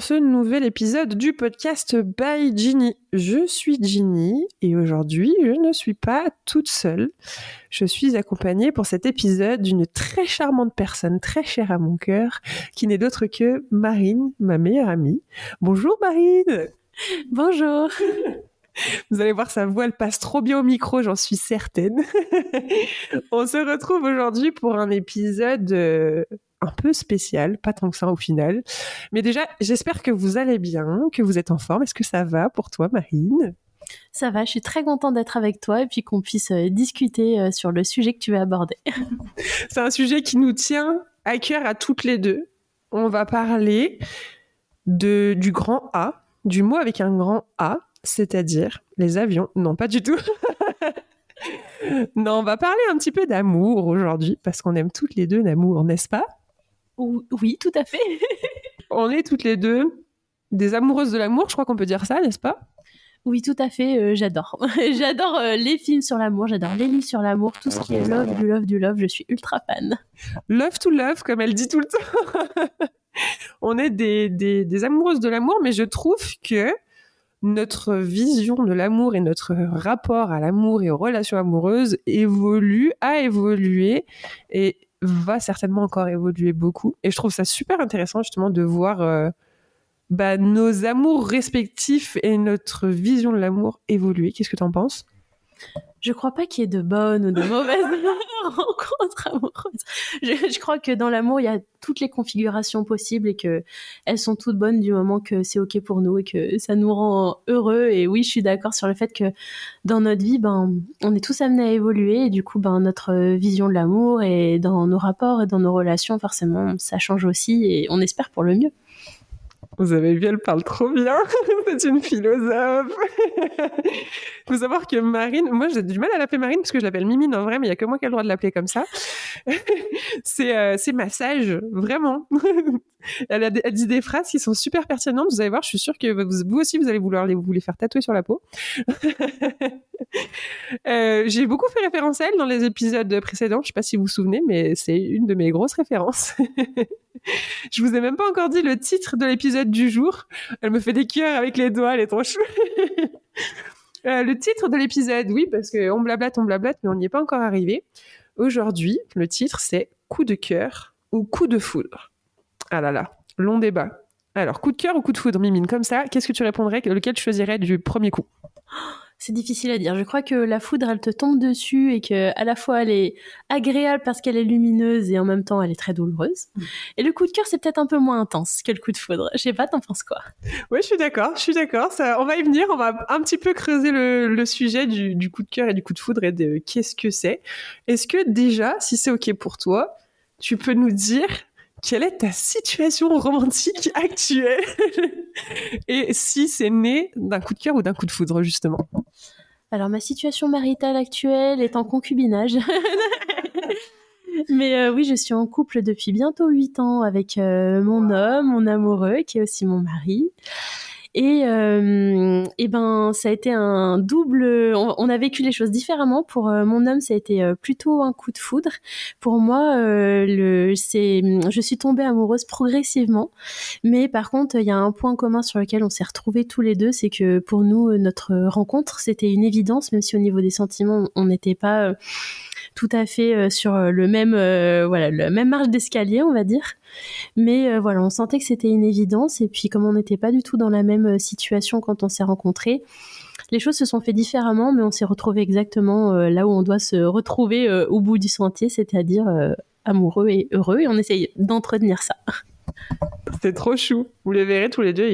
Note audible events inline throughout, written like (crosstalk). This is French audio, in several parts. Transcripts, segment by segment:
dans ce nouvel épisode du podcast by Ginny. Je suis Ginny et aujourd'hui je ne suis pas toute seule. Je suis accompagnée pour cet épisode d'une très charmante personne, très chère à mon cœur, qui n'est d'autre que Marine, ma meilleure amie. Bonjour Marine Bonjour Vous allez voir, sa voix, elle passe trop bien au micro, j'en suis certaine. (laughs) On se retrouve aujourd'hui pour un épisode euh, un peu spécial, pas tant que ça au final. Mais déjà, j'espère que vous allez bien, que vous êtes en forme. Est-ce que ça va pour toi, Marine? Ça va, je suis très contente d'être avec toi et puis qu'on puisse euh, discuter euh, sur le sujet que tu vas aborder. (laughs) C'est un sujet qui nous tient à cœur à toutes les deux. On va parler de, du grand A, du mot avec un grand A, c'est-à-dire les avions. Non, pas du tout. (laughs) non, on va parler un petit peu d'amour aujourd'hui, parce qu'on aime toutes les deux l'amour, n'est-ce pas? Oui, tout à fait. (laughs) On est toutes les deux des amoureuses de l'amour, je crois qu'on peut dire ça, n'est-ce pas? Oui, tout à fait, euh, j'adore. (laughs) j'adore euh, les films sur l'amour, j'adore les livres sur l'amour, tout ce qui est love, du love, du love, je suis ultra fan. Love to love, comme elle dit tout le temps. (laughs) On est des, des amoureuses de l'amour, mais je trouve que notre vision de l'amour et notre rapport à l'amour et aux relations amoureuses évolue, a évolué et va certainement encore évoluer beaucoup. Et je trouve ça super intéressant justement de voir euh, bah, nos amours respectifs et notre vision de l'amour évoluer. Qu'est-ce que tu en penses? Je crois pas qu'il y ait de bonnes ou de mauvaises (laughs) rencontres amoureuses. Je, crois que dans l'amour, il y a toutes les configurations possibles et que elles sont toutes bonnes du moment que c'est ok pour nous et que ça nous rend heureux. Et oui, je suis d'accord sur le fait que dans notre vie, ben, on est tous amenés à évoluer et du coup, ben, notre vision de l'amour et dans nos rapports et dans nos relations, forcément, ça change aussi et on espère pour le mieux. Vous avez vu, elle parle trop bien. (laughs) C'est une philosophe. (laughs) faut savoir que Marine, moi j'ai du mal à l'appeler Marine parce que je l'appelle Mimine en vrai, mais il y a que moi qui ai le droit de l'appeler comme ça. (laughs) c'est euh, c'est ma sage, vraiment. Elle, a, dit des phrases qui sont super pertinentes. Vous allez voir, je suis sûre que vous, aussi vous allez vouloir les, vous les faire tatouer sur la peau. (laughs) euh, j'ai beaucoup fait référence à elle dans les épisodes précédents. Je sais pas si vous vous souvenez, mais c'est une de mes grosses références. (laughs) je vous ai même pas encore dit le titre de l'épisode du jour. Elle me fait des cœurs avec les doigts, elle est trop chou. (laughs) Euh, le titre de l'épisode, oui, parce qu'on blablate, on blablate, mais on n'y est pas encore arrivé. Aujourd'hui, le titre, c'est Coup de cœur ou coup de foudre. Ah là là, long débat. Alors, coup de cœur ou coup de foudre, Mimine, comme ça, qu'est-ce que tu répondrais Lequel tu choisirais du premier coup? C'est difficile à dire. Je crois que la foudre, elle te tombe dessus et que à la fois elle est agréable parce qu'elle est lumineuse et en même temps elle est très douloureuse. Et le coup de cœur, c'est peut-être un peu moins intense que le coup de foudre. Je sais pas, t'en penses quoi? Oui, je suis d'accord. Je suis d'accord. on va y venir. On va un petit peu creuser le, sujet du, du, coup de cœur et du coup de foudre et de qu'est-ce que c'est? Est-ce que déjà, si c'est ok pour toi, tu peux nous dire quelle est ta situation romantique actuelle (laughs) et si c'est né d'un coup de cœur ou d'un coup de foudre justement. Alors ma situation maritale actuelle est en concubinage. (laughs) Mais euh, oui, je suis en couple depuis bientôt 8 ans avec euh, mon homme, mon amoureux, qui est aussi mon mari. Et, euh, ben, ça a été un double. On, a vécu les choses différemment. Pour euh, mon homme, ça a été euh, plutôt un coup de foudre. Pour moi, euh, le, c'est, je suis tombée amoureuse progressivement. Mais par contre, il y a un point commun sur lequel on s'est retrouvés tous les deux, c'est que pour nous, notre rencontre, c'était une évidence, même si au niveau des sentiments, on n'était pas tout à fait sur le même, voilà, le même marge d'escalier, on va dire. Mais euh, voilà, on sentait que c'était une évidence. Et puis, comme on n'était pas du tout dans la même euh, situation quand on s'est rencontrés, les choses se sont fait différemment, mais on s'est retrouvé exactement euh, là où on doit se retrouver au bout du sentier, c'est-à-dire amoureux et heureux. Et on essaye d'entretenir ça. C'est trop chou. Vous les verrez tous les deux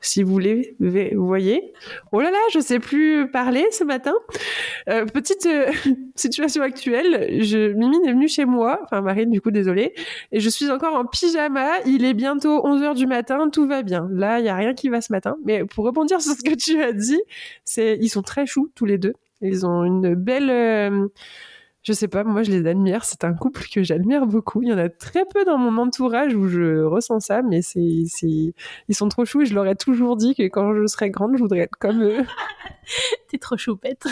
si, vous les voyez. Oh là là, je sais plus parler ce matin. Euh, petite euh, (laughs) situation actuelle. Je, Mimine est venue chez moi, enfin Marine du coup, désolée, et je suis encore en pyjama. Il est bientôt 11h du matin, tout va bien. Là, il y a rien qui va ce matin. Mais pour rebondir (laughs) sur ce que tu as dit, c'est ils sont très choux tous les deux. Ils ont une belle... Euh, je sais pas, moi je les admire. C'est un couple que j'admire beaucoup. Il y en a très peu dans mon entourage où je ressens ça, mais c'est, c'est, ils sont trop choux. Et je leur ai toujours dit que quand je serai grande, je voudrais être comme eux. (laughs) (laughs) T'es trop choupette.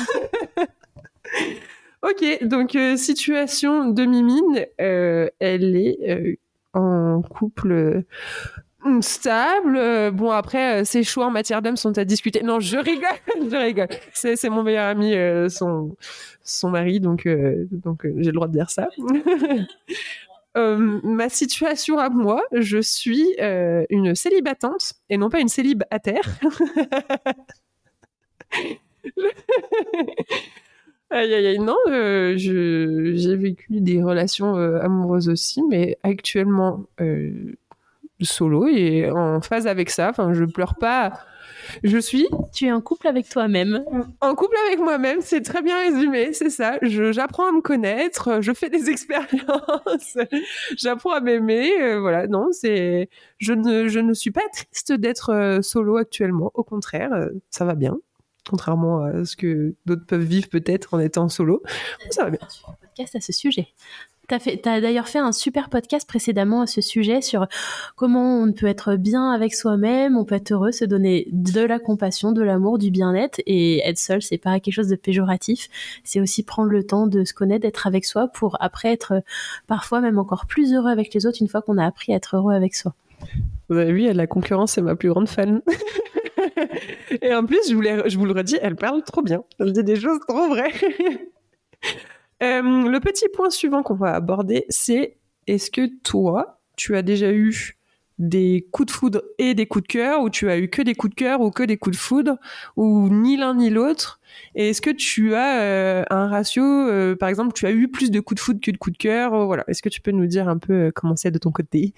(laughs) ok, donc euh, situation de Mimine, euh, elle est euh, en couple stable. Bon, après, ses choix en matière d'homme sont à discuter. Non, je rigole, (laughs) je rigole. C'est, c'est mon meilleur ami, son, son mari, donc, donc j'ai le droit de dire ça. (laughs) Euh, ma situation à moi, je suis euh, une célibatante et non pas une célibataire. (laughs) aïe aïe aïe, non, euh, j'ai vécu des relations amoureuses aussi, mais actuellement solo et en phase avec ça. Enfin, je pleure pas je suis. Tu es en couple avec toi-même. En couple avec moi-même, c'est très bien résumé, c'est ça. J'apprends à me connaître, je fais des (laughs) expériences, j'apprends à m'aimer. Euh, voilà, non, c'est. Je ne, je ne suis pas triste d'être euh, solo actuellement. Au contraire, euh, ça va bien. Contrairement à ce que d'autres peuvent vivre peut-être en étant solo. Ça va bien. Un podcast à ce sujet. Tu as, d'ailleurs fait un super podcast précédemment à ce sujet sur comment on peut être bien avec soi-même, on peut être heureux, se donner de la compassion, de l'amour, du bien-être et être seul, c'est pas quelque chose de péjoratif. C'est aussi prendre le temps de se connaître, d'être avec soi pour après être parfois même encore plus heureux avec les autres une fois qu'on a appris à être heureux avec soi. Vous avez vu, la concurrence est ma plus grande fan. (laughs) et en plus, je vous, je vous le redis, elle parle trop bien. Elle dit des choses trop vraies. (laughs) Euh, le petit point suivant qu'on va aborder, c'est est-ce que toi, tu as déjà eu des coups de foudre et des coups de cœur, ou tu as eu que des coups de cœur ou que des coups de foudre, ou ni l'un ni l'autre? Et est-ce que tu as euh, un ratio, euh, par exemple, tu as eu plus de coups de foudre que de coups de cœur Voilà. Est-ce que tu peux nous dire un peu comment c'est de ton côté?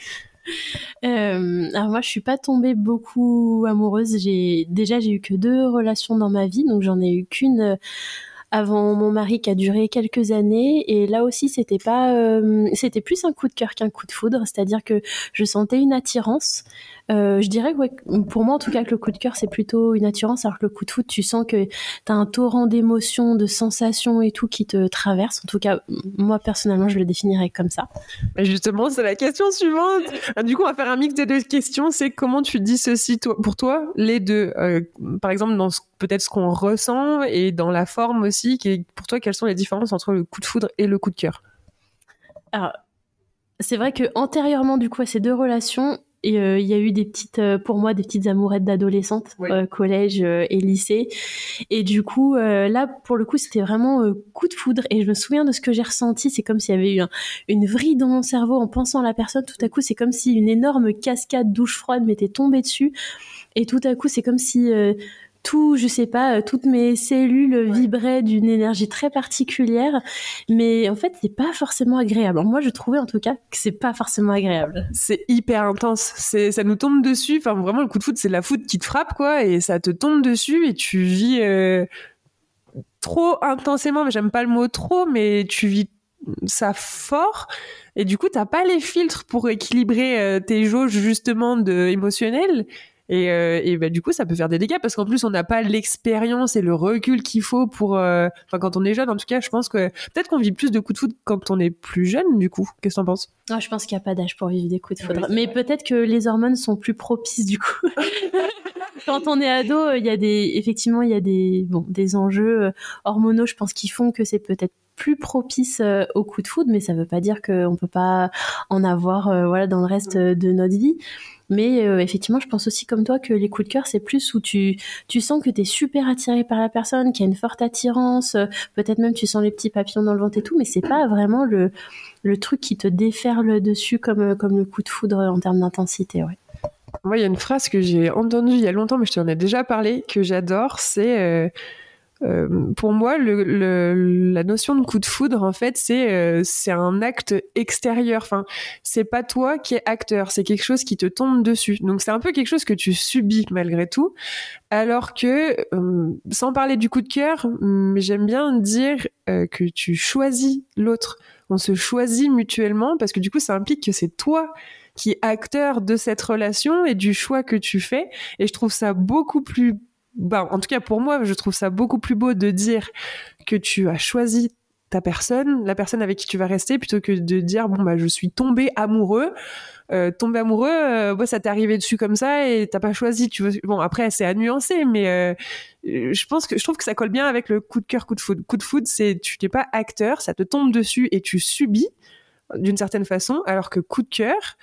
Alors moi je suis pas tombée beaucoup amoureuse. J'ai déjà j'ai eu que deux relations dans ma vie donc j'en ai eu qu'une avant mon mari qui a duré quelques années. Et là aussi c'était pas euh, c'était plus un coup de cœur qu'un coup de foudre. C'est-à-dire que je sentais une attirance. Euh, je dirais pour moi en tout cas que le coup de cœur c'est plutôt une attirance. Alors que le coup de foudre tu sens que tu as un torrent d'émotions de sensations et tout qui te traverse. En tout cas moi personnellement je le définirais comme ça. Mais justement c'est la question suivante. Ah, du coup on va faire un mix des deux questions. C'est comment tu dis ceci toi, pour toi les deux euh, par exemple dans peut-être ce qu'on ressent et dans la forme aussi pour toi, quelles sont les différences entre le coup de foudre et le coup de cœur? Alors, c'est vrai que antérieurement, du coup, à ces deux relations, euh, il y a eu des petites, euh, pour moi, des petites amourettes d'adolescentes, euh, collège et lycée. Et du coup, là, pour le coup, c'était vraiment coup de foudre. Et je me souviens de ce que j'ai ressenti. C'est comme s'il y avait eu une vrille dans mon cerveau en pensant à la personne. Tout à coup, c'est comme si une énorme cascade douche froide m'était tombée dessus. Et tout à coup, c'est comme si tout, je sais pas, euh, toutes mes cellules vibraient d'une énergie très particulière, mais en fait, c'est pas forcément agréable. moi, je trouvais en tout cas que c'est pas forcément agréable. C'est hyper intense. C'est, ça nous tombe dessus. Enfin, vraiment, le coup de foot, c'est la foot qui te frappe, quoi, et ça te tombe dessus et tu vis euh, trop intensément. Mais j'aime pas le mot trop, mais tu vis ça fort et du coup t'as pas les filtres pour équilibrer euh, tes jauges justement de émotionnel et, euh, et bah, du coup, ça peut faire des dégâts parce qu'en plus, on n'a pas l'expérience et le recul qu'il faut pour. Euh, enfin, quand on est jeune, en tout cas, je pense que peut-être qu'on vit plus de coups de foudre quand on est plus jeune. Du coup, qu'est-ce que t'en penses? Ah, Je pense qu'il n'y a pas d'âge pour vivre des coups de foudre, mais peut-être que les hormones sont plus propices du coup. (laughs) quand on est ado, il y a des effectivement, il y a des bon des enjeux euh, hormonaux, je pense, qui font que c'est peut-être plus propice aux coups de foudre, mais ça ne veut pas dire qu'on peut pas en avoir voilà dans le reste de notre vie. Mais euh, effectivement, je pense aussi comme toi que les coups de cœur, c'est plus où tu, tu sens que tu es super attiré par la personne, qu'il y a une forte attirance, euh, peut-être même tu sens les petits papillons dans le ventre et tout, mais c'est pas vraiment le, le truc qui te déferle dessus comme, euh, comme le coup de foudre en termes d'intensité. Ouais. Moi, il y a une phrase que j'ai entendue il y a longtemps, mais je t'en ai déjà parlé, que j'adore, c'est pour moi, le, la notion de coup de foudre, en fait, c'est euh, un acte extérieur. Enfin, c'est pas toi qui es acteur, c'est quelque chose qui te tombe dessus. Donc c'est un peu quelque chose que tu subis malgré tout. Alors que, euh, sans parler du coup de cœur, j'aime bien dire que tu choisis l'autre. On se choisit mutuellement parce que du coup, ça implique que c'est toi qui es acteur de cette relation et du choix que tu fais. Et je trouve ça beaucoup plus bah, en tout cas pour moi, je trouve ça beaucoup plus beau de dire que tu as choisi ta personne, la personne avec qui tu vas rester, plutôt que de dire bon bah je suis tombé amoureux. Euh, amoureux, euh, ça t'est arrivé dessus comme ça et t'as pas choisi. Tu. Bon après c'est à nuancer, mais euh, je pense que je trouve que ça colle bien avec le coup de cœur, coup de foudre. Coup de foudre, c'est tu n'es pas acteur, ça te tombe dessus et tu subis. d'une certaine façon, alors que coup de cœur,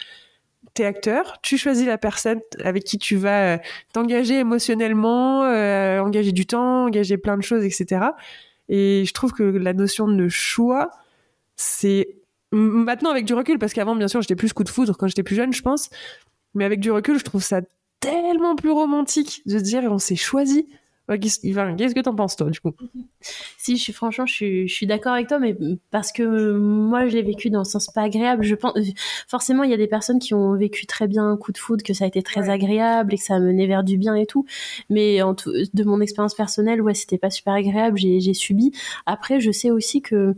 t'es acteur, tu choisis la personne avec qui tu vas euh, t'engager émotionnellement, euh, engager du temps, engager plein de choses, etc. Et je trouve que la notion de choix, c'est maintenant avec du recul, parce qu'avant, bien sûr, j'étais plus coup de foudre quand j'étais plus jeune, je pense. Mais avec du recul, je trouve ça tellement plus romantique de dire on s'est choisi Qu'est-ce que t'en penses, toi, du coup? (laughs) Si, je suis, franchement, je suis, je suis d'accord avec toi, mais parce que moi, je l'ai vécu dans le sens pas agréable. Je pense, forcément, il y a des personnes qui ont vécu très bien un coup de foudre, que ça a été très agréable et que ça a mené vers du bien et tout. Mais en de mon expérience personnelle, ouais, c'était pas super agréable. J'ai subi. Après, je sais aussi que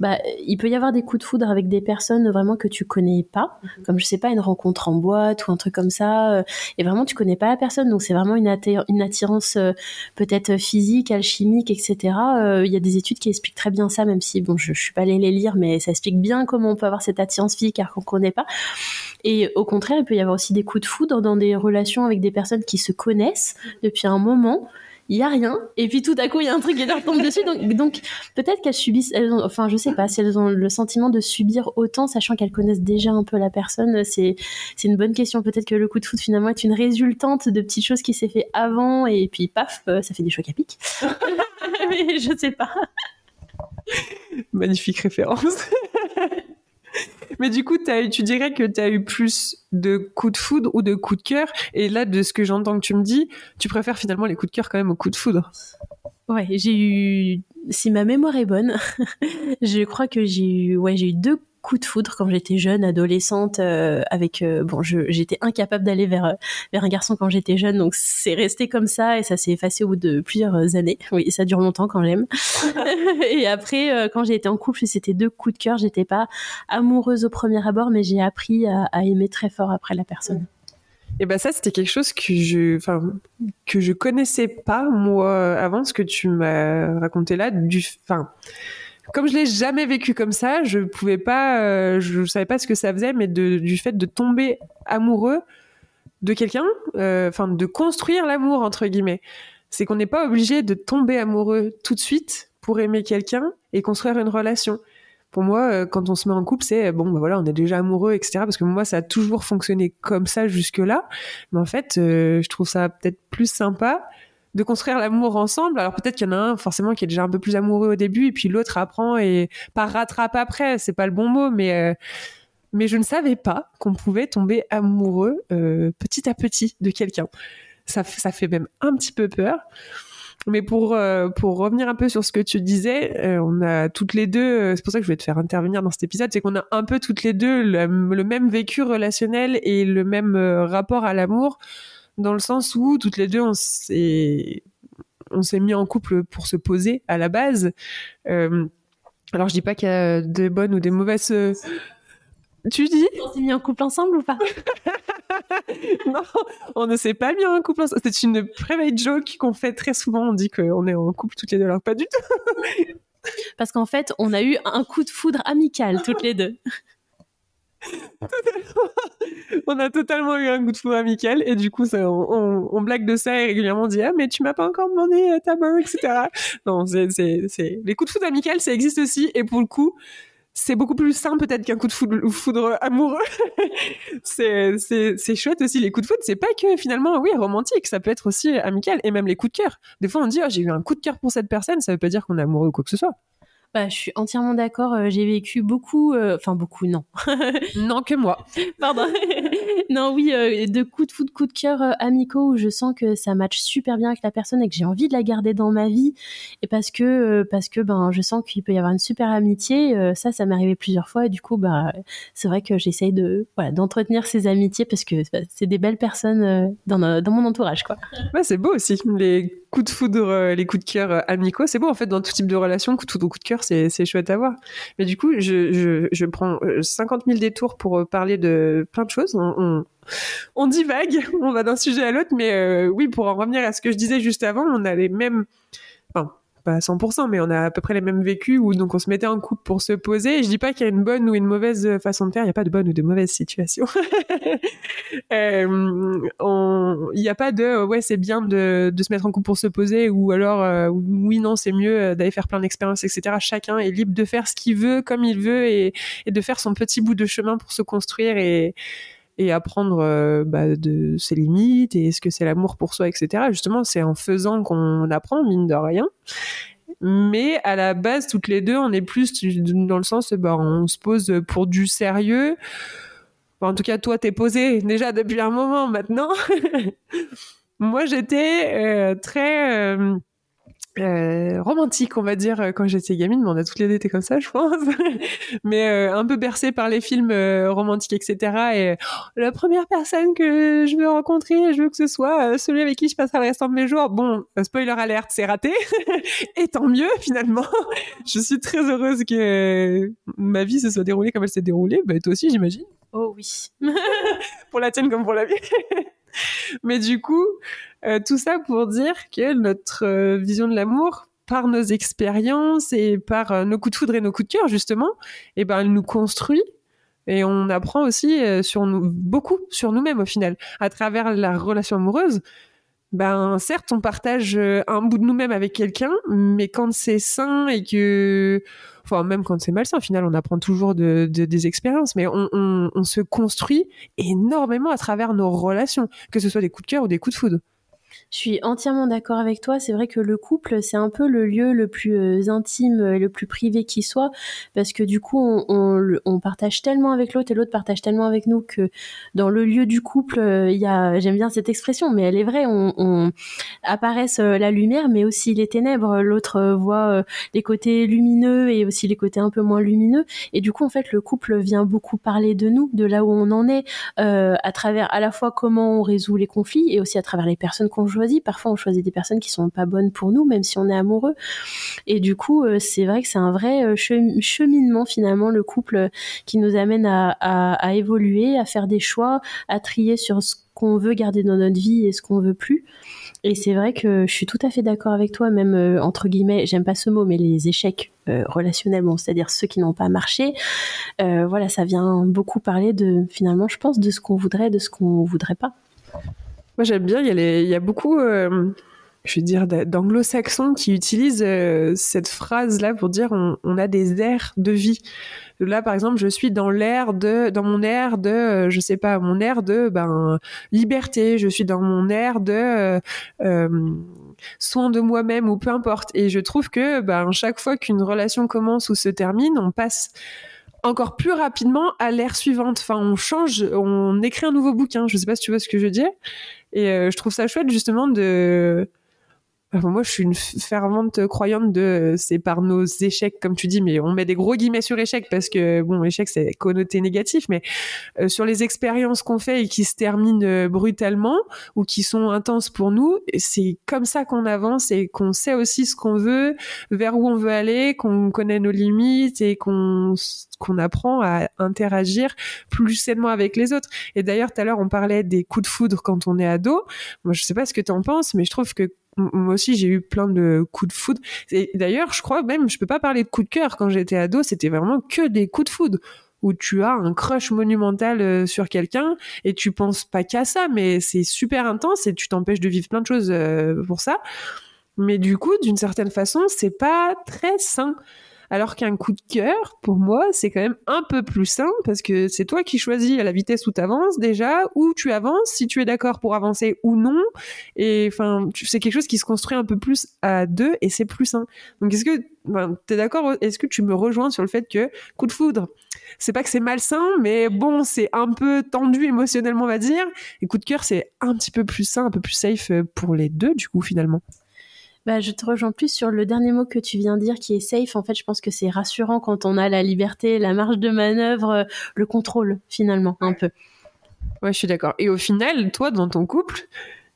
bah, il peut y avoir des coups de foudre avec des personnes vraiment que tu connais pas, mhm. comme je sais pas une rencontre en boîte ou un truc comme ça, euh, et vraiment tu connais pas la personne, donc c'est vraiment une, attirance euh, peut-être physique, alchimique, etc. Euh, il y a des études qui expliquent très bien ça, même si bon je, je suis pas allée les lire, mais ça explique bien comment on peut avoir cette attirance physique car qu'on connaît pas. Et au contraire, il peut y avoir aussi des coups de foudre dans des relations avec des personnes qui se connaissent depuis un moment il y a rien et puis tout à coup il y a un truc qui leur tombe dessus donc, donc peut-être qu'elles subissent elles enfin je sais pas si elles ont le sentiment de subir autant sachant qu'elles connaissent déjà un peu la personne c'est c'est une bonne question. Peut-être que le coup de foot finalement est une résultante de petites choses qui s'est fait avant et puis paf euh, ça fait des chocs à pic. (laughs) Mais je sais pas. Magnifique référence (laughs) (laughs) mais du coup, tu dirais que tu as eu plus de coups de foudre ou de coups de cœur. Et là, de ce que j'entends que tu me dis, tu préfères finalement les coups de cœur quand même aux coups de foudre. Ouais, j'ai eu, si ma mémoire est bonne, (laughs) je crois que j'ai eu, ouais, j'ai eu deux coup de foudre quand j'étais jeune, adolescente, euh, avec euh, bon, j'étais incapable d'aller vers vers un garçon quand j'étais jeune, donc c'est resté comme ça et ça s'est effacé au bout de plusieurs années. Oui, ça dure longtemps quand j'aime. (laughs) (laughs) et après, euh, quand j'ai été en couple, c'était deux coups de cœur. J'étais pas amoureuse au premier abord, mais j'ai appris à, à, aimer très fort après la personne. Et ben ça, c'était quelque chose que je, enfin, que je connaissais pas moi avant ce que tu m'as raconté là. Du, enfin comme je l'ai jamais vécu comme ça, je pouvais pas, euh, je savais pas ce que ça faisait, mais du fait de tomber amoureux de quelqu'un, euh, enfin de construire l'amour entre guillemets, c'est qu'on n'est pas obligé de tomber amoureux tout de suite pour aimer quelqu'un et construire une relation. Pour moi, euh, quand on se met en couple, c'est bon, bah voilà, on est déjà amoureux, etc. Parce que moi, ça a toujours fonctionné comme ça jusque-là. Mais en fait, je trouve ça peut-être plus sympa de construire l'amour ensemble. Alors peut-être qu'il y en a un forcément qui est déjà un peu plus amoureux au début et puis l'autre apprend et pas rattrape après. C'est pas le bon mot, mais euh, mais je ne savais pas qu'on pouvait tomber amoureux euh, petit à petit de quelqu'un. Ça ça fait même un petit peu peur. Mais pour euh, pour revenir un peu sur ce que tu disais, on a toutes les deux, c'est pour ça que je voulais te faire intervenir dans cet épisode, c'est qu'on a un peu toutes les deux le, même vécu relationnel et le même rapport à l'amour dans le sens où toutes les deux on s'est on s'est mis en couple pour se poser à la base. Euh, alors je dis pas qu'il y a de bonnes ou des mauvaises. Euh, tu dis? On s'est mis en couple ensemble ou pas? (laughs) Non, on ne s'est pas mis en couple ensemble. C'est une private joke qu'on fait très souvent. On dit qu'on est en couple toutes les deux, alors pas du tout. Parce qu'en fait, on a eu un coup de foudre amical toutes les deux. On a totalement eu un coup de foudre amical et du coup on, blague de ça et régulièrement on dit ah mais tu m'as pas encore demandé euh, ta main etc (laughs) non c'est les coups de foudre amical ça existe aussi et pour le coup c'est beaucoup plus simple peut-être qu'un coup de foudre, foudre amoureux. (laughs) c'est, c'est, chouette aussi les coups de foudre. C'est pas que finalement, oui, romantique, ça peut être aussi amical et même les coups de cœur. Des fois, on dit, oh, j'ai eu un coup de cœur pour cette personne, ça veut pas dire qu'on est amoureux ou quoi que ce soit. Bah, je suis entièrement d'accord. Euh, j'ai vécu beaucoup, euh, enfin beaucoup, non. non que moi. (laughs) Pardon. (laughs) (laughs) non, oui, euh, de coups de foudre, coups de cœur amicaux où je sens que ça match super bien avec la personne et que j'ai envie de la garder dans ma vie. Et parce que, parce que ben, je sens qu'il peut y avoir une super amitié. ça, ça m'est arrivé plusieurs fois. Et du coup, bah, c'est vrai que j'essaye de, voilà, d'entretenir ces amitiés parce que bah, c'est des belles personnes dans, dans mon entourage, quoi. C'est beau aussi. Les coups de foudre, les coups de cœur amicaux, c'est beau en fait dans tout type de relation. Coup de coup de cœur, c'est chouette à voir. Mais du coup, je, je, prends 50 euh, 000 détours pour euh, parler de plein de choses. On, on, divague, on va d'un sujet à l'autre, mais euh, oui, pour en revenir à ce que je disais juste avant, on a les mêmes, enfin, pas à 100%, mais on a à peu près les mêmes vécus où donc on se mettait en couple pour se poser. Et je dis pas qu'il y a une bonne ou une mauvaise façon de faire. Il n'y a pas de bonne ou de mauvaise situation. (laughs) euh, il n'y a pas de ouais c'est bien de, de, se mettre en couple pour se poser ou alors euh, oui non c'est mieux d'aller faire plein d'expériences etc. Chacun est libre de faire ce qu'il veut comme il veut et, et de faire son petit bout de chemin pour se construire et et apprendre euh, bah, de ses limites et ce que c'est l'amour pour soi, etc. Justement, c'est en faisant qu'on apprend, mine de rien. Mais à la base, toutes les deux, on est plus dans le sens, bah, on se pose pour du sérieux. en tout cas, toi, t'es posé déjà depuis un moment maintenant. (laughs) Moi, j'étais euh, très... Euh, euh, romantique, on va dire, euh, quand j'étais gamine. Mais on a toutes les deux été comme ça, je pense. (laughs) mais euh, un peu bercé par les films euh, romantiques, etc. Et oh, la première personne que je veux rencontrer, je veux que ce soit celui avec qui je passerai le restant de mes jours. Bon, spoiler alerte, c'est raté. (laughs) et tant mieux, finalement. (laughs) je suis très heureuse que ma vie se soit déroulée comme elle s'est déroulée. Bah, toi aussi, j'imagine. Oh oui. pour la tienne comme pour la vie. Mais du coup, euh, tout ça pour dire que notre euh, vision de l'amour, par nos expériences et par euh, nos coups de foudre et nos coups de cœur, justement, eh ben, elle nous construit et on apprend aussi sur nous, beaucoup sur nous-mêmes au final, à travers la relation amoureuse. Ben, certes, on partage un bout de nous-mêmes avec quelqu'un, mais quand c'est sain et que enfin même quand c'est malsain, au final, on apprend toujours de, des expériences, mais on, se construit énormément à travers nos relations, que ce soit des coups de cœur ou des coups de foudre. Je suis entièrement d'accord avec toi. C'est vrai que le couple, c'est un peu le lieu le plus euh, intime et le plus privé qui soit, parce que du coup, on, partage tellement avec l'autre et l'autre partage tellement avec nous que dans le lieu du couple, euh, il y a, j'aime bien cette expression, mais elle est vraie. On, on apparaissent euh, la lumière, mais aussi les ténèbres. L'autre voit les côtés lumineux et aussi les côtés un peu moins lumineux. Et du coup, en fait, le couple vient beaucoup parler de nous, de là où on en est, à travers à la fois comment on résout les conflits et aussi à travers les personnes qu'on choisit. Parfois, on choisit des personnes qui sont pas bonnes pour nous, même si on est amoureux. Et du coup, euh, c'est vrai que c'est un vrai euh, cheminement finalement, le couple euh, qui nous amène à, évoluer, à faire des choix, à trier sur ce qu'on veut garder dans notre vie et ce qu'on veut plus. Et c'est vrai que je suis tout à fait d'accord avec toi, même entre guillemets, j'aime pas ce mot, mais les échecs relationnels, c'est-à-dire ceux qui n'ont pas marché, voilà, ça vient beaucoup parler de finalement, je pense, de ce qu'on voudrait, de ce qu'on voudrait pas. Moi, j'aime bien. Il y a, beaucoup, euh, je veux dire, d'anglo-saxons qui utilisent euh, cette phrase-là pour dire on, a des airs de vie. Là, par exemple, je suis dans l'air de, dans mon air de, euh, je sais pas, mon air de ben liberté. Je suis dans mon air de soin de moi-même ou peu importe. Et je trouve que ben chaque fois qu'une relation commence ou se termine, on passe encore plus rapidement à l'ère suivante. Enfin, on change, on écrit un nouveau bouquin. Je sais pas si tu vois ce que je veux dire. Et euh, je trouve ça chouette justement de moi, je suis une fervente croyante de c'est par nos échecs, comme tu dis, mais on met des gros guillemets sur échec parce que bon, échec c'est connoté négatif, mais euh, sur les expériences qu'on fait et qui se terminent euh, brutalement ou qui sont intenses pour nous, c'est comme ça qu'on avance et qu'on sait aussi ce qu'on veut, vers où on veut aller, qu'on connaît nos limites et qu'on qu'on apprend à interagir plus sainement avec les autres. Et d'ailleurs, tout à l'heure, on parlait des coups de foudre quand on est ado. Moi, je sais pas ce que tu en penses, mais je trouve que moi aussi j'ai eu plein de coups de foudre. D'ailleurs, je crois même, je peux pas parler de coups de cœur quand j'étais ado, c'était vraiment que des coups de foudre où tu as un crush monumental euh, sur quelqu'un et tu penses pas qu'à ça, mais c'est super intense et tu t'empêches de vivre plein de choses euh, pour ça. Mais du coup, d'une certaine façon, c'est pas très sain. Alors qu'un coup de cœur, pour moi, c'est quand même un peu plus sain parce que c'est toi qui choisis à la vitesse où tu avances déjà, où tu avances, si tu es d'accord pour avancer ou non. Et enfin, c'est quelque chose qui se construit un peu plus à deux et c'est plus sain. Donc est-ce que tu es d'accord? Est-ce que tu me rejoins sur le fait que coup de foudre, c'est pas que c'est malsain, mais bon, c'est un peu tendu émotionnellement, on va dire. Et coup de cœur, c'est un petit peu plus sain, un peu plus safe pour les deux, du coup, finalement. Bah, je te rejoins plus sur le dernier mot que tu viens de dire qui est safe. En fait, je pense que c'est rassurant quand on a la liberté, la marge de manœuvre, euh, le contrôle, finalement, un peu. Ouais, je suis d'accord. Et au final, toi, dans ton couple,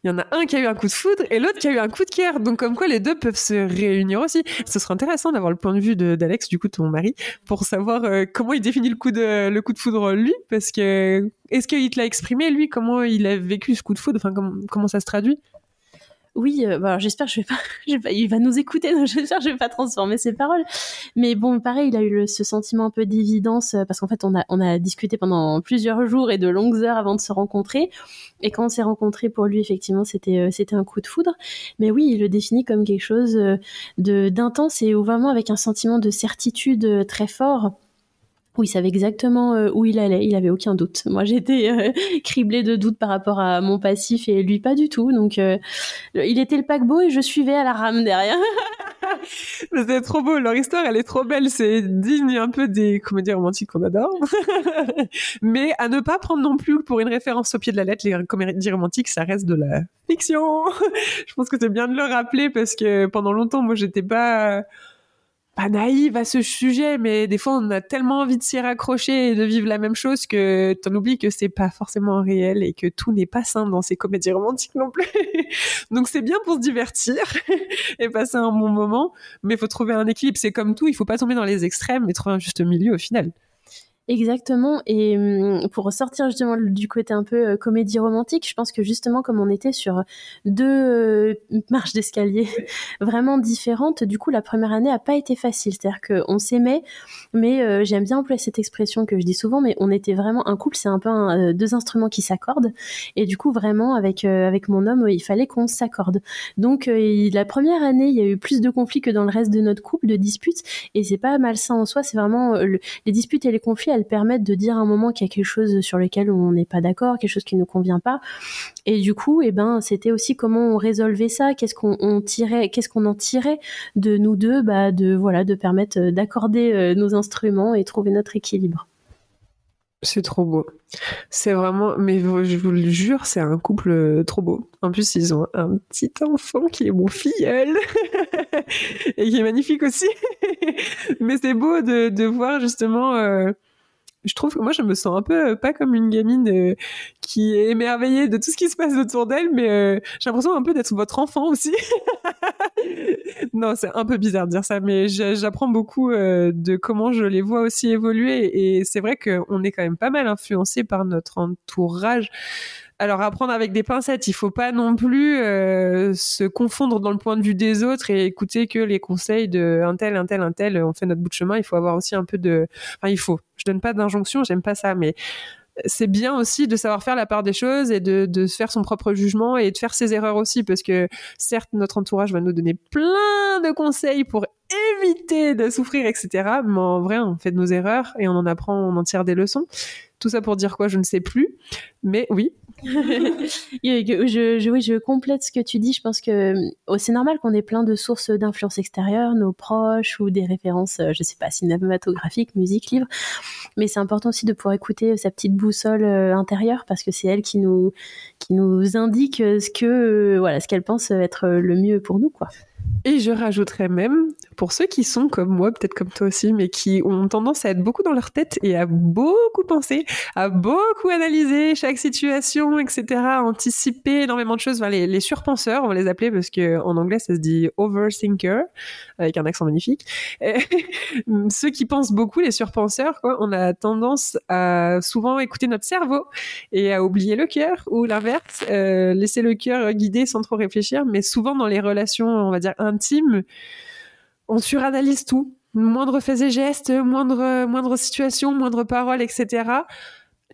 il y en a un qui a eu un coup de foudre et l'autre qui a eu un coup de cœur. Donc, comme quoi, les deux peuvent se réunir aussi. Ce serait intéressant d'avoir le point de vue d'Alex, du coup, ton mari, pour savoir euh, comment il définit le coup de, le coup de foudre, lui. Parce que, est-ce qu'il te l'a exprimé, lui, comment il a vécu ce coup de foudre? Enfin, comment ça se traduit? Oui, euh, bah, j'espère que je vais pas, (laughs) je vais pas, il va nous écouter, donc j'espère que je vais pas transformer ses paroles. Mais bon, pareil, il a eu le, ce sentiment un peu d'évidence euh, parce qu'en fait, on a, on a discuté pendant plusieurs jours et de longues heures avant de se rencontrer. Et quand on s'est rencontrés, pour lui, effectivement, c'était, euh, c'était un coup de foudre. Mais oui, il le définit comme quelque chose de d'intense et vraiment avec un sentiment de certitude très fort où il savait exactement euh, où il allait, il avait aucun doute. Moi, j'étais euh, (laughs) criblée de doutes par rapport à mon passif et lui pas du tout. Donc, euh, il était le paquebot et je suivais à la rame derrière. (laughs) c'est trop beau, leur histoire, elle est trop belle. C'est digne un peu des comédies romantiques qu'on adore. (laughs) Mais à ne pas prendre non plus pour une référence au pied de la lettre, les comédies romantiques, ça reste de la fiction. je pense que c'est bien de le rappeler parce que pendant longtemps, moi, j'étais pas pas naïve à ce sujet, mais des fois on a tellement envie de s'y raccrocher et de vivre la même chose que t'en oublies que c'est pas forcément réel et que tout n'est pas sain dans ces comédies romantiques non plus. (laughs) Donc c'est bien pour se divertir (laughs) et passer un bon moment, mais faut trouver un équilibre. C'est comme tout, il faut pas tomber dans les extrêmes et trouver un juste milieu au final. Exactement. Et hum, pour sortir justement du côté un peu euh, comédie romantique, je pense que justement comme on était sur deux euh, marches d'escalier (laughs) vraiment différentes, du coup la première année a pas été facile. C'est-à-dire qu'on s'aimait, mais euh, j'aime bien employer cette expression que je dis souvent, mais on était vraiment un couple. C'est un peu deux instruments qui s'accordent. Et du coup vraiment avec avec mon homme, il fallait qu'on s'accorde. Donc la première année, il y a eu plus de conflits que dans le reste de notre couple, de disputes. Et c'est pas malsain en soi. C'est vraiment les disputes et les conflits elles permettent de dire à un moment qu'il y a quelque chose sur lequel on n'est pas d'accord, quelque chose qui ne convient pas. Et du coup, eh ben, c'était aussi comment on résolvait ça, qu'est-ce qu'on tirait, qu'est-ce qu'on en tirait de nous deux, bah, de voilà, de permettre euh, d'accorder euh, nos instruments et trouver notre équilibre. C'est trop beau. C'est vraiment, mais je vous le jure, c'est un couple euh, trop beau. En plus, ils ont un petit enfant qui est mon filleul (laughs) et qui est magnifique aussi. (laughs) mais c'est beau de, voir justement je trouve que moi je me sens un peu euh, pas comme une gamine euh, qui est émerveillée de tout ce qui se passe autour d'elle, mais euh, j'ai l'impression un peu d'être votre enfant aussi. (laughs) non, c'est un peu bizarre de dire ça, mais j'apprends beaucoup de comment je les vois aussi évoluer, et c'est vrai qu'on est quand même pas mal influencé par notre entourage. Alors apprendre avec des pincettes, il faut pas non plus euh, se confondre dans le point de vue des autres et écouter que les conseils de un tel, un tel, un tel. On fait notre bout de chemin. Il faut avoir aussi un peu de. Enfin, il faut. Je donne pas d'injonction, j'aime pas ça, mais c'est bien aussi de savoir faire la part des choses et de, de faire son propre jugement et de faire ses erreurs aussi parce que certes notre entourage va nous donner plein de conseils pour éviter de souffrir etc mais en vrai on fait de nos erreurs et on en apprend on en tire des leçons tout ça pour dire quoi je ne sais plus mais oui (laughs) je, oui, je complète ce que tu dis. Je pense que oh, c'est normal qu'on ait plein de sources d'influence extérieure, nos proches ou des références, euh, je sais pas, cinématographiques, musique, livres. Mais c'est important aussi de pouvoir écouter sa petite boussole euh, intérieure parce que c'est elle qui nous, qui nous indique ce que, euh, voilà, ce qu'elle pense être le mieux pour nous, quoi. Et je rajouterais même, pour ceux qui sont comme moi, peut-être comme toi aussi, mais qui ont tendance à être beaucoup dans leur tête et à beaucoup penser, à beaucoup analyser chaque situation, etc., anticiper énormément de choses, les, surpenseurs, on va les appeler parce que en anglais ça se dit overthinker, avec un accent magnifique. (laughs) ceux qui pensent beaucoup, les surpenseurs, on a tendance à souvent écouter notre cerveau et à oublier le cœur, ou l'inverse, euh, laisser le cœur guider sans trop réfléchir, mais souvent dans les relations, on va dire, intime, on suranalyse tout. Moindre fait et geste, moindre, moindre situation, moindre parole, etc.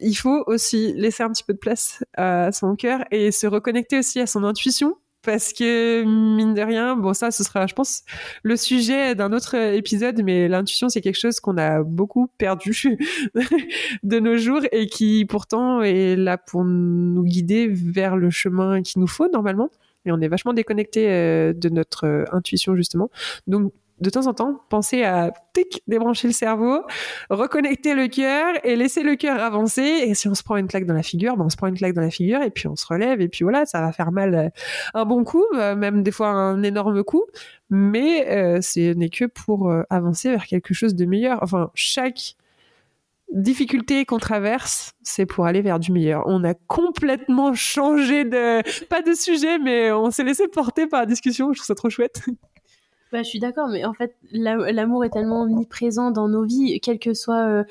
Il faut aussi laisser un petit peu de place à son cœur et se reconnecter aussi à son intuition parce que mine de rien, bon ça, ce sera, je pense, le sujet d'un autre épisode, mais l'intuition, c'est quelque chose qu'on a beaucoup perdu (laughs) de nos jours et qui pourtant est là pour nous guider vers le chemin qu'il nous faut normalement et on est vachement déconnecté euh, de notre euh, intuition justement. Donc de temps en temps, pensez à tic, débrancher le cerveau, reconnecter le cœur et laisser le cœur avancer. Et si on se prend une claque dans la figure, ben on se prend une claque dans la figure et puis on se relève et puis voilà, ça va faire mal euh, un bon coup, même des fois un énorme coup, mais ce n'est que pour avancer vers quelque chose de meilleur. Enfin, chaque difficulté qu'on traverse, c'est pour aller vers du meilleur. On a complètement changé de, pas de sujet, mais on s'est laissé porter par la discussion. Je trouve ça trop chouette. Bah, je suis d'accord, mais en fait, l'amour est tellement omniprésent dans nos vies, quel que soit euh,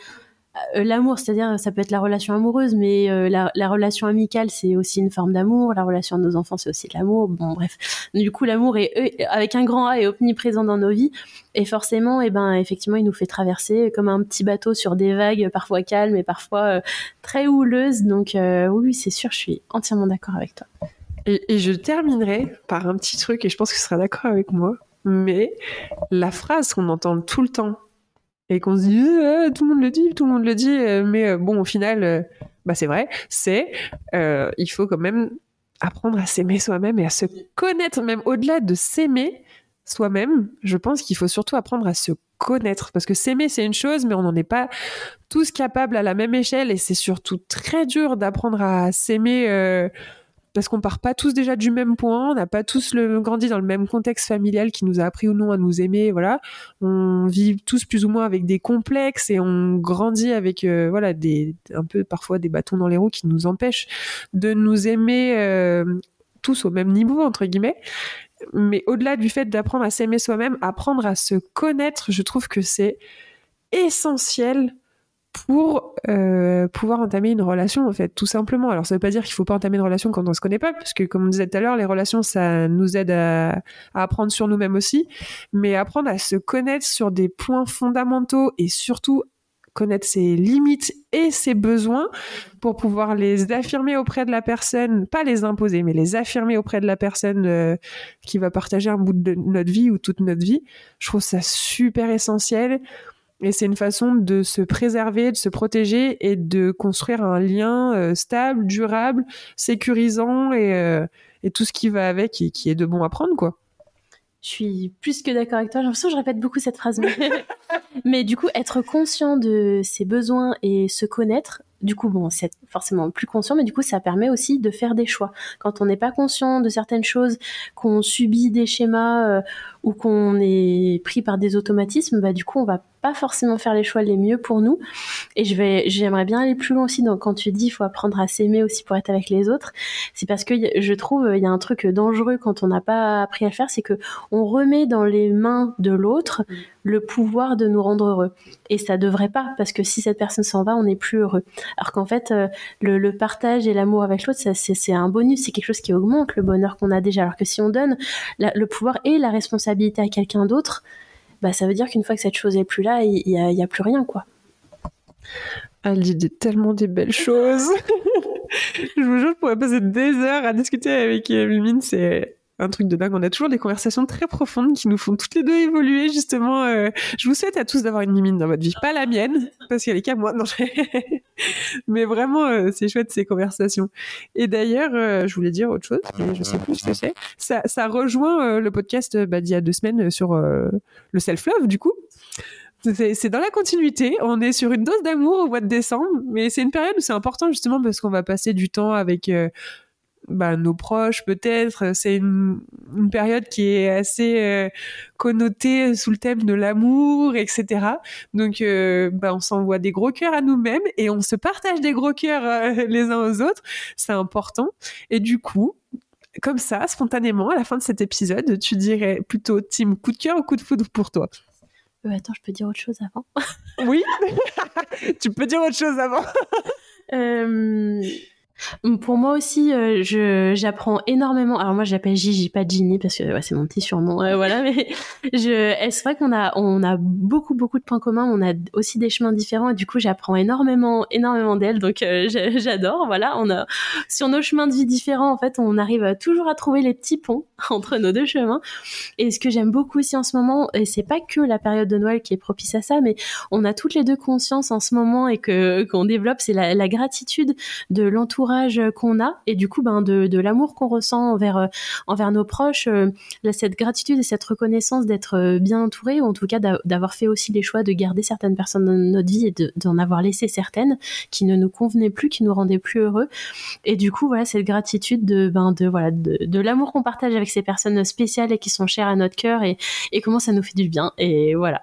l'amour, c'est-à-dire ça peut être la relation amoureuse, mais euh, la, relation amicale, c'est aussi une forme d'amour. La relation de nos enfants, c'est aussi de l'amour. Bon, bref. Du coup, l'amour est avec un grand A est omniprésent dans nos vies, et forcément, et eh ben, effectivement, il nous fait traverser comme un petit bateau sur des vagues, parfois calmes et parfois très houleuses. Donc oui, c'est sûr, je suis entièrement d'accord avec toi. Et, et, je terminerai par un petit truc, et je pense que tu seras d'accord avec moi, mais la phrase qu'on entend tout le temps et qu'on se dit euh, tout le monde le dit, tout le monde le dit, euh, mais euh, bon au final, bah c'est vrai, c'est il faut quand même apprendre à s'aimer soi-même et à se connaître, même au-delà de s'aimer soi-même. Je pense qu'il faut surtout apprendre à se connaître parce que s'aimer c'est une chose, mais on n'en est pas tous capables à la même échelle et c'est surtout très dur d'apprendre à s'aimer parce qu'on part pas tous déjà du même point, on n'a pas tous grandi dans le même contexte familial qui nous a appris ou non à nous aimer, voilà. On vit tous plus ou moins avec des complexes et on grandit avec euh, voilà des un peu parfois des bâtons dans les roues qui nous empêchent de nous aimer euh, tous au même niveau entre guillemets. Mais au-delà du fait d'apprendre à s'aimer soi-même, apprendre à se connaître, je trouve que c'est essentiel pour euh, pouvoir entamer une relation en fait tout simplement alors ça veut pas dire qu'il faut pas entamer une relation quand on se connaît pas parce que comme on disait tout à l'heure les relations ça nous aide à, à apprendre sur nous-mêmes aussi mais apprendre à se connaître sur des points fondamentaux et surtout connaître ses limites et ses besoins pour pouvoir les affirmer auprès de la personne, pas les imposer, mais les affirmer auprès de la personne euh, qui va partager un bout de notre vie ou toute notre vie. Je trouve ça super essentiel et c'est une façon de se préserver, de se protéger et de construire un lien euh, stable, durable, sécurisant et, euh, et, tout ce qui va avec et qui est de bon à prendre, quoi. Je suis plus que d'accord avec toi. J'ai l'impression que je répète beaucoup cette phrase. (laughs) Mais... du coup, être conscient de ses besoins et se connaître, du coup, bon, c'est forcément plus conscient, mais du coup, ça permet aussi de faire des choix. Quand on n'est pas conscient de certaines choses, qu'on subit des schémas euh, ou qu'on est pris par des automatismes, bah, du coup, on va pas forcément faire les choix les mieux pour nous. Et je vais, j'aimerais bien aller plus loin aussi. Donc, quand tu dis, il faut apprendre à s'aimer aussi pour être avec les autres, c'est parce que je trouve, il y a un truc dangereux quand on n'a pas appris à le faire, c'est que on remet dans les mains de l'autre mm. le pouvoir de nous rendre heureux. Et ça devrait pas, parce que si cette personne s'en va, on n'est plus heureux. Alors qu'en fait, euh, le, partage et l'amour avec l'autre, c'est un bonus, c'est quelque chose qui augmente le bonheur qu'on a déjà. Alors que si on donne le pouvoir et la responsabilité à quelqu'un d'autre, bah, ça veut dire qu'une fois que cette chose est plus là, il n'y a, a, plus rien, quoi. Elle dit tellement des belles choses. (laughs) je vous jure, je pourrais passer des heures à discuter avec Mimine. C'est un truc de dingue. On a toujours des conversations très profondes qui nous font toutes les deux évoluer, justement. Euh, je vous souhaite à tous d'avoir une mimine dans votre vie. Pas la mienne, parce qu'elle est qu'à moi. Non, (laughs) mais vraiment, euh, c'est chouette ces conversations. Et d'ailleurs, euh, je voulais dire autre chose, mais je sais plus ce que c'est. Ça, ça rejoint le podcast bah, d'il y a deux semaines sur le self-love, du coup. C'est dans la continuité. On est sur une dose d'amour au mois de décembre, mais c'est une période où c'est important justement parce qu'on va passer du temps avec bah, nos proches peut-être. C'est une, une, période qui est assez euh, connotée sous le thème de l'amour, etc. Donc, euh, bah, on s'envoie des gros cœurs à nous-mêmes et on se partage des gros cœurs euh, les uns aux autres. C'est important. Et du coup, comme ça, spontanément, à la fin de cet épisode, tu dirais plutôt team coup de cœur ou coup de foudre pour toi? Attends, je peux dire autre chose avant? Oui, (laughs) tu peux dire autre chose avant. (laughs) Pour moi aussi, euh, je j'apprends énormément. Alors moi, j'appelle Gigi, pas Ginny, parce que c'est mon petit surnom. Euh, voilà, mais (laughs) je, c'est vrai qu'on a on a beaucoup beaucoup de points communs. On a aussi des chemins différents et du coup, j'apprends énormément énormément d'elle. Donc euh, j'adore. Voilà, on a sur nos chemins de vie différents, en fait, on arrive toujours à trouver les petits ponts (laughs) entre nos deux chemins. Et ce que j'aime beaucoup aussi en ce moment, et c'est pas que la période de Noël qui est propice à ça, mais on a toutes les deux conscience en ce moment et que qu'on développe, c'est la gratitude de l'entourage qu'on a et du coup ben de, l'amour qu'on ressent envers euh, envers nos proches euh, cette gratitude et cette reconnaissance d'être euh, bien entouré ou en tout cas d'avoir fait aussi les choix de garder certaines personnes dans notre vie et d'en avoir laissé certaines qui ne nous convenaient plus qui nous rendaient plus heureux. Et du coup voilà cette gratitude de ben de voilà de, de l'amour qu'on partage avec ces personnes spéciales et qui sont chères à notre cœur et, et comment ça nous fait du bien. Et voilà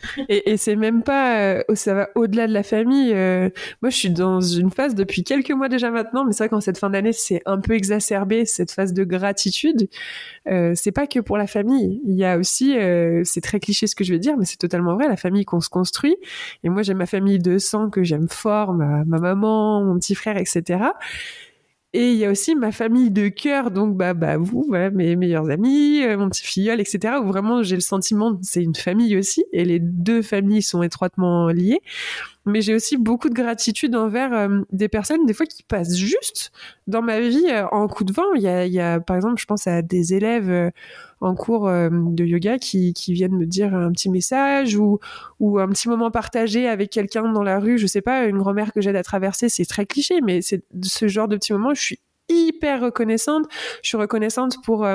(laughs) Et, et c'est même pas, euh, ça va au-delà de la famille. Euh, moi, je suis dans une phase depuis quelques mois déjà maintenant, mais c'est vrai qu'en cette fin d'année, c'est un peu exacerbé cette phase de gratitude. Euh, c'est pas que pour la famille. Il y a aussi, c'est très cliché ce que je vais dire, mais c'est totalement vrai, la famille qu'on se construit. Et moi, j'ai ma famille de sang que j'aime fort, ma maman, mon petit frère, etc. Et il y a aussi ma famille de cœur, donc bah, bah vous, voilà, mes meilleurs amis, euh, mon petit filleul, etc. Où vraiment j'ai le sentiment, c'est une famille aussi, et les deux familles sont étroitement liées. Mais j'ai aussi beaucoup de gratitude envers euh, des personnes, des fois qui passent juste dans ma vie euh, en coup de vent. Il y a, par exemple, je pense à des élèves euh, en cours de yoga qui, viennent me dire un petit message ou, un petit moment partagé avec quelqu'un dans la rue, je sais pas, une grand-mère que j'aide à traverser, c'est très cliché, mais c'est ce genre de petits moments, je suis hyper reconnaissante. Je suis reconnaissante pour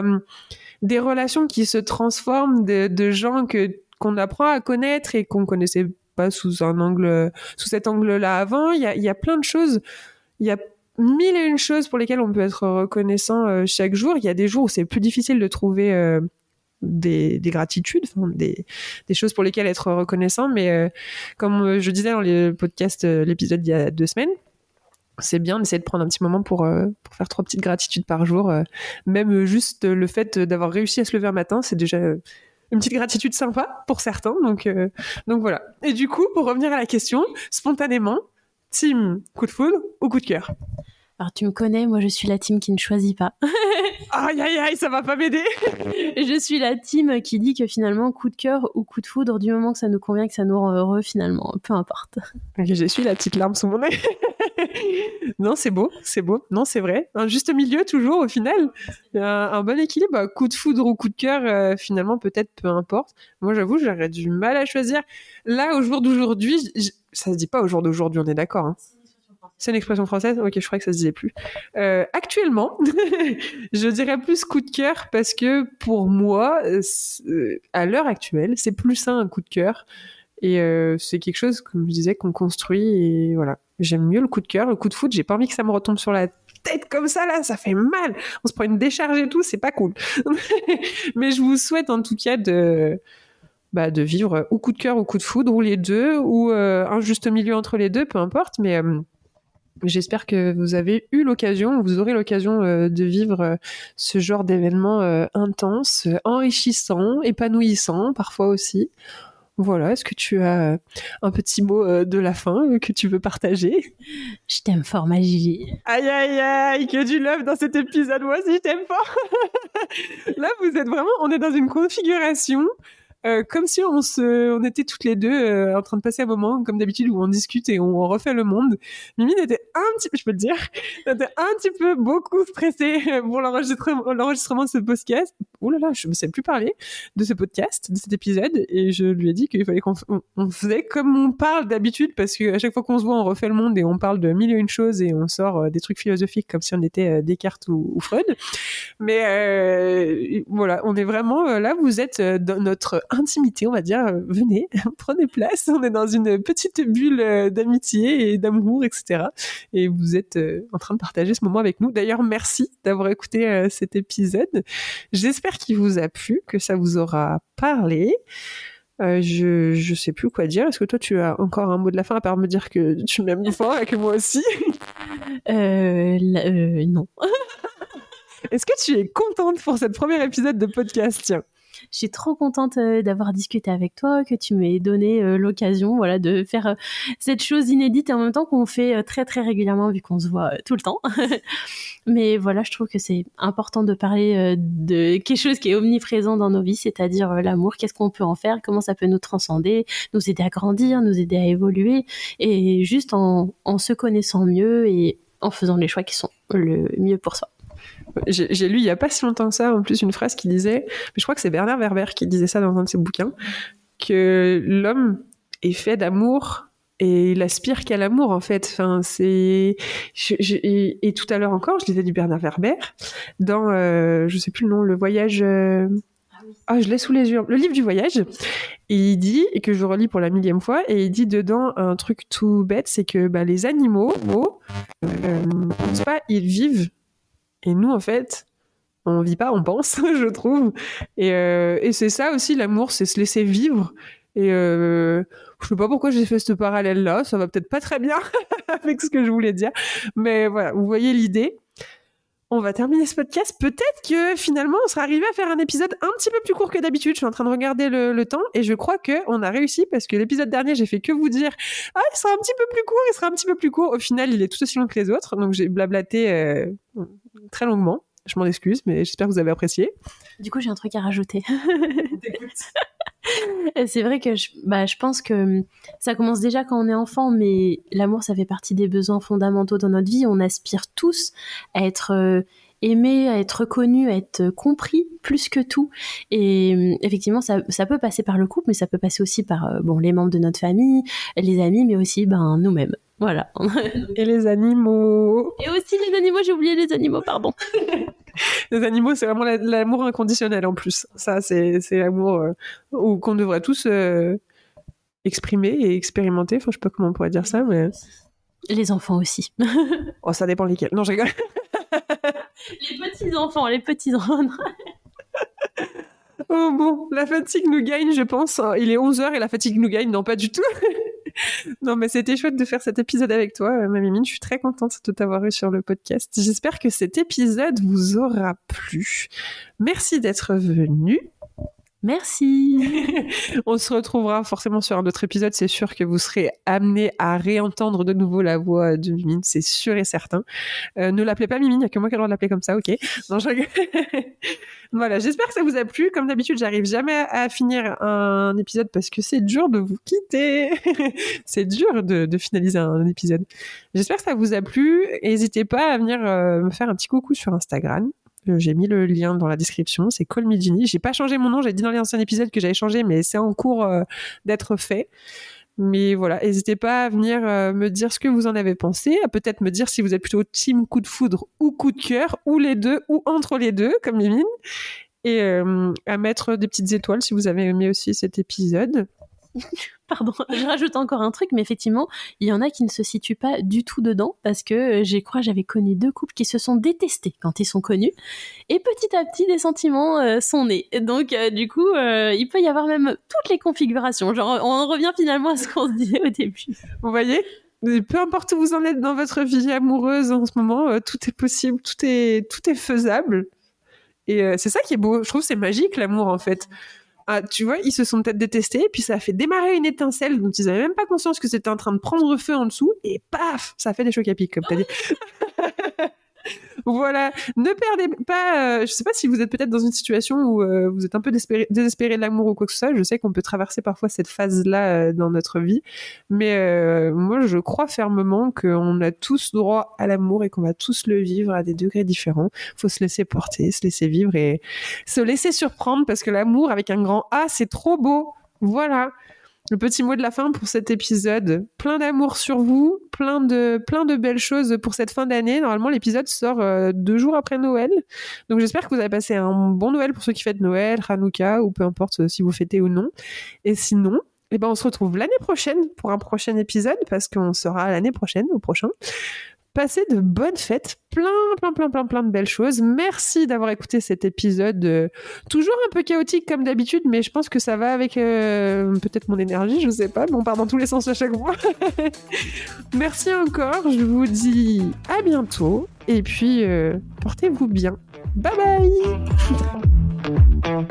des relations qui se transforment, de, de gens que qu'on apprend à connaître et qu'on connaissait pas sous un angle, sous cet angle-là avant. Il y a, y a plein de choses. Il y a mille et une choses pour lesquelles on peut être reconnaissant euh, chaque jour. Il y a des jours où c'est plus difficile de trouver euh, des, des gratitudes, des, des choses pour lesquelles être reconnaissant. Mais euh, comme je disais dans le podcast, l'épisode d'il y a deux semaines, c'est bien d'essayer de prendre un petit moment pour, pour faire trois petites gratitudes par jour. même juste le fait d'avoir réussi à se lever un matin, c'est déjà une petite gratitude sympa pour certains. Donc, euh, donc voilà. Et du coup, pour revenir à la question, spontanément, team coup de foudre ou coup de cœur? Alors tu me connais, moi je suis la team qui ne choisit pas. (laughs) Aïe aïe aïe, ça va pas m'aider. je suis la team qui dit que finalement coup de cœur ou coup de foudre, du moment que ça nous convient, que ça nous rend heureux finalement, peu importe. Je suis la petite larme sous mon œil. non, c'est beau, c'est beau. Non, c'est vrai. Un juste milieu toujours au final. Un, un bon équilibre. Coup de foudre ou coup de cœur, euh, finalement, peut-être peu importe. Moi, j'avoue, j'aurais du mal à choisir. Là, au jour d'aujourd'hui, ça se dit pas au jour d'aujourd'hui, on est d'accord. Hein. C'est une expression française? Ok, je crois que ça se disait plus. Euh, actuellement, (laughs) je dirais plus coup de cœur parce que pour moi, euh, à l'heure actuelle, c'est plus ça un coup de cœur. Et euh, c'est quelque chose, comme je disais, qu'on construit. Et voilà, j'aime mieux le coup de cœur. Le coup de foot, j'ai pas envie que ça me retombe sur la tête comme ça, là, ça fait mal. On se prend une décharge et tout, c'est pas cool. (laughs) Mais je vous souhaite en tout cas de, bah, de vivre ou coup de cœur ou coup de foudre, ou les deux, ou euh, un juste milieu entre les deux, peu importe. Mais euh, j'espère que vous avez eu l'occasion, vous aurez l'occasion euh, de vivre euh, ce genre d'événement euh, intense, enrichissant, épanouissant parfois aussi. Voilà, est-ce que tu as un petit mot de la fin que tu veux partager? Je t'aime fort, ma. Aïe aïe aïe, que du love dans cet épisode, moi aussi je t'aime fort. (laughs) Là, vous êtes vraiment, on est dans une configuration euh, comme si on se, on était toutes les deux euh, en train de passer un moment, comme d'habitude, où on discute et on refait le monde. Mimine était un petit je peux te dire, (laughs) était un petit peu beaucoup stressée (laughs) pour l'enregistrement, l'enregistrement de ce podcast. Là, je ne sais plus parler de ce podcast, de cet épisode, et je lui ai dit qu'il fallait qu'on on- faisait comme on parle d'habitude, parce que à chaque fois qu'on se voit, on refait le monde et on parle de mille et une choses et on sort euh, des trucs philosophiques comme si on était euh, Descartes ou, Freud. Mais euh, voilà, on est vraiment là, vous êtes dans notre intimité, on va dire. Venez, (laughs) prenez place. On est dans une petite bulle d'amitié et d'amour, etc. Et vous êtes en train de partager ce moment avec nous. D'ailleurs, merci d'avoir écouté cet épisode. J'espère qu'il vous a plu, que ça vous aura parlé. Euh, je je sais plus quoi dire. Est-ce que toi tu as encore un mot de la fin à part me dire que tu m'aimes (laughs) fort et que moi aussi? Euh, euh, non. Est-ce que tu es contente pour cette premier épisode de podcast? Tiens. Je suis trop contente euh, d'avoir discuté avec toi, que tu m'aies donné euh, l'occasion voilà, de faire euh, cette chose inédite et en même temps qu'on fait très très régulièrement vu qu'on se voit tout le temps. (laughs) Mais voilà, je trouve que c'est important de parler de quelque chose qui est omniprésent dans nos vies, c'est-à-dire l'amour, qu'est-ce qu'on peut en faire, comment ça peut nous transcender, nous aider à grandir, nous aider à évoluer, et juste en, en se connaissant mieux et en faisant les choix qui sont le mieux pour soi. J'ai lu il y a pas si longtemps que ça, en plus, une phrase qui disait, mais je crois que c'est Bernard Werber qui disait ça dans un de ses bouquins, que l'homme est fait d'amour et il aspire qu'à l'amour en fait. Enfin, c'est je- je- et, tout à l'heure encore, je lisais du Bernard Werber dans, euh, je sais plus le nom, le voyage. euh, Ah, je l'ai sous les yeux. Le livre du voyage. Et il dit, et que je relis pour la millième fois, et il dit dedans un truc tout bête, c'est que bah, les animaux, euh, pense pas, ils vivent. Et nous, en fait, on vit pas, on pense, (laughs) je trouve. Et, euh, et c'est ça aussi, l'amour, c'est se laisser vivre Et euh, je sais pas pourquoi j'ai fait ce parallèle-là, ça va peut-être pas très bien (laughs) avec ce que je voulais dire, mais voilà, vous voyez l'idée. On va terminer ce podcast. Peut-être que finalement, on sera arrivé à faire un épisode un petit peu plus court que d'habitude. Je suis en train de regarder le, temps et je crois que on a réussi parce que l'épisode dernier, j'ai fait que vous dire ah, il sera un petit peu plus court, il sera un petit peu plus court. Au final, il est tout aussi long que les autres, donc j'ai blablaté euh, très longuement. Je m'en excuse, mais j'espère que vous avez apprécié. Du coup, j'ai un truc à rajouter. (laughs) (laughs) c'est vrai que je, bah, je pense que hum, ça commence déjà quand on est enfant, mais l'amour, ça fait partie des besoins fondamentaux dans notre vie. On aspire tous à être euh, aimé, à être reconnu, à être compris plus que tout. Et hum, effectivement, ça, ça peut passer par le couple, mais ça peut passer aussi par euh, bon, les membres de notre famille, les amis, mais aussi ben, nous-mêmes. Voilà. (laughs) Et les animaux. Et aussi les animaux, j'ai oublié les animaux, pardon. (laughs) (laughs) les animaux, c'est vraiment l'amour inconditionnel en plus. Ça, c'est l'amour euh, qu'on devrait tous euh, exprimer et expérimenter. Enfin, je sais pas comment on pourrait dire ça, mais. Les enfants aussi. (laughs) oh, ça dépend lesquels. Non, je rigole. (laughs) les petits enfants, les petits enfants. oh bon, la fatigue nous gagne, je pense. Il est 11h et la fatigue nous gagne. Non, pas du tout. (laughs) non, mais c'était chouette de faire cet épisode avec toi, euh, Mamie Je suis très contente de t'avoir eu sur le podcast. J'espère que cet épisode vous aura plu. Merci d'être venu. Merci. (laughs) On se retrouvera forcément sur un autre épisode. C'est sûr que vous serez amené à réentendre de nouveau la voix de Mimine, c'est sûr et certain. Euh, ne l'appelez pas Mimine, il n'y a que moi qui ai le droit de l'appeler comme ça, ok. (laughs) Voilà, j'espère que ça vous a plu. Comme d'habitude, j'arrive jamais à finir un épisode parce que c'est dur de vous quitter. (laughs) c'est dur de, finaliser un, épisode. J'espère que ça vous a plu. N'hésitez pas à venir euh, me faire un petit coucou sur Instagram. Euh, j'ai mis le lien dans la description. C'est Call Me. J'ai pas changé mon nom. J'ai dit dans l'ancien épisode que j'avais changé, mais c'est en cours euh, d'être fait. Mais voilà, n'hésitez pas à venir euh, me dire ce que vous en avez pensé, à peut-être me dire si vous êtes plutôt team coup de foudre ou coup de cœur, ou les deux, ou entre les deux, comme Mimine. Et à mettre des petites étoiles si vous avez aimé aussi cet épisode. (laughs) Pardon, je rajoute encore un truc, mais effectivement, il y en a qui ne se situent pas du tout dedans parce que euh, j'ai crois j'avais connu deux couples qui se sont détestés quand ils sont connus et petit à petit des sentiments euh, sont nés. Donc euh, du coup, il peut y avoir même toutes les configurations. Genre on revient finalement à ce qu'on se disait au début. Vous voyez peu importe où vous en êtes dans votre vie amoureuse en ce moment, tout est possible, tout est tout est faisable. Et c'est ça qui est beau. Je trouve c'est magique l'amour en fait. Ah, tu vois, ils se sont peut-être détestés, puis ça a fait démarrer une étincelle dont ils n'avaient même pas conscience que c'était en train de prendre feu en dessous, et paf, ça fait des chocs à pic, comme tu as dit. (laughs) voilà, ne perdez pas. Euh, je sais pas si vous êtes peut-être dans une situation où euh, vous êtes un peu désespéré, de l'amour ou quoi que ce soit. Je sais qu'on peut traverser parfois cette phase-là euh, dans notre vie, mais moi je crois fermement qu'on a tous droit à l'amour et qu'on va tous le vivre à des degrés différents. Faut se laisser porter, se laisser vivre et se laisser surprendre parce que l'amour avec un grand A, c'est trop beau. Voilà le petit mot de la fin pour cet épisode. Plein d'amour sur vous, plein de, plein de belles choses pour cette fin d'année. Normalement, l'épisode sort euh, deux jours après Noël. Donc j'espère que vous avez passé un bon Noël pour ceux qui fêtent Noël, Hanouka, ou peu importe euh, si vous fêtez ou non. Et sinon, eh ben, on se retrouve l'année prochaine pour un prochain épisode parce qu'on sera l'année prochaine, au prochain, Passez de bonnes fêtes, plein, plein, plein, plein, plein de belles choses. Merci d'avoir écouté cet épisode, euh, toujours un peu chaotique comme d'habitude, mais je pense que ça va avec euh, peut-être mon énergie, je sais pas, mais on part dans tous les sens à chaque fois. (laughs) Merci encore, je vous dis à bientôt, et puis euh, portez-vous bien. Bye bye